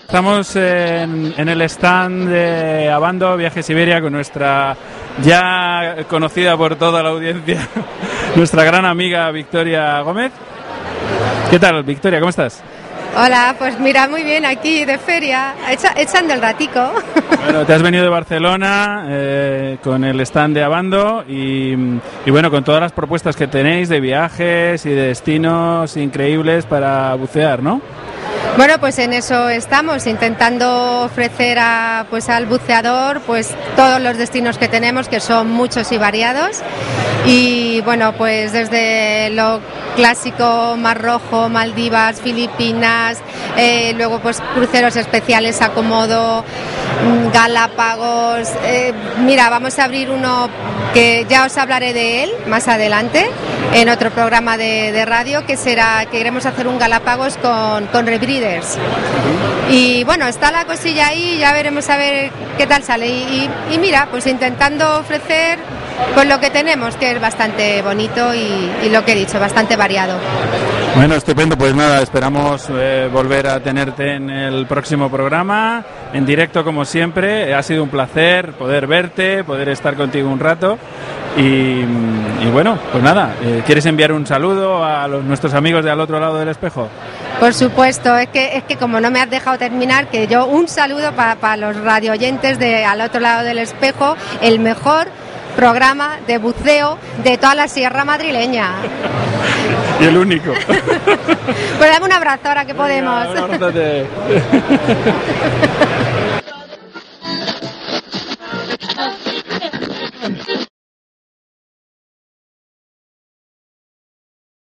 Estamos en, en, el stand de Abando Viaje Siberia con nuestra ya conocida por toda la audiencia, nuestra gran amiga Victoria Gómez. ¿Qué tal, Victoria? ¿Cómo estás? Hola, pues mira, muy bien, aquí de feria, echando el ratico. Bueno, te has venido de Barcelona eh, con el stand de Abando y, y, bueno, con todas las propuestas que tenéis de viajes y de destinos increíbles para bucear, ¿no? Bueno, pues en eso estamos, intentando ofrecer a, pues, al buceador pues, todos los destinos que tenemos, que son muchos y variados. Y bueno, pues desde lo clásico, Mar Rojo, Maldivas, Filipinas, eh, luego pues cruceros especiales a Comodo, mm, Galápagos. Eh, mira, vamos a abrir uno que ya os hablaré de él más adelante en otro programa de, de radio que será que queremos hacer un Galápagos con, con Rebreeders. Y bueno, está la cosilla ahí, ya veremos a ver qué tal sale. Y, y, y mira, pues intentando ofrecer pues lo que tenemos, que es bastante bonito y, y, lo que he dicho, bastante variado. Bueno, estupendo, pues nada, esperamos eh, volver a tenerte en el próximo programa, en directo como siempre. Ha sido un placer poder verte, poder estar contigo un rato. Y, y bueno, pues nada, eh, ¿quieres enviar un saludo a los, nuestros amigos de al otro lado del espejo? Por supuesto, es que, es que como no me has dejado terminar, que yo un saludo para pa los radio oyentes de al otro lado del espejo, el mejor programa de buceo de toda la sierra madrileña. y el único. pues dame un abrazo ahora que podemos. Venga,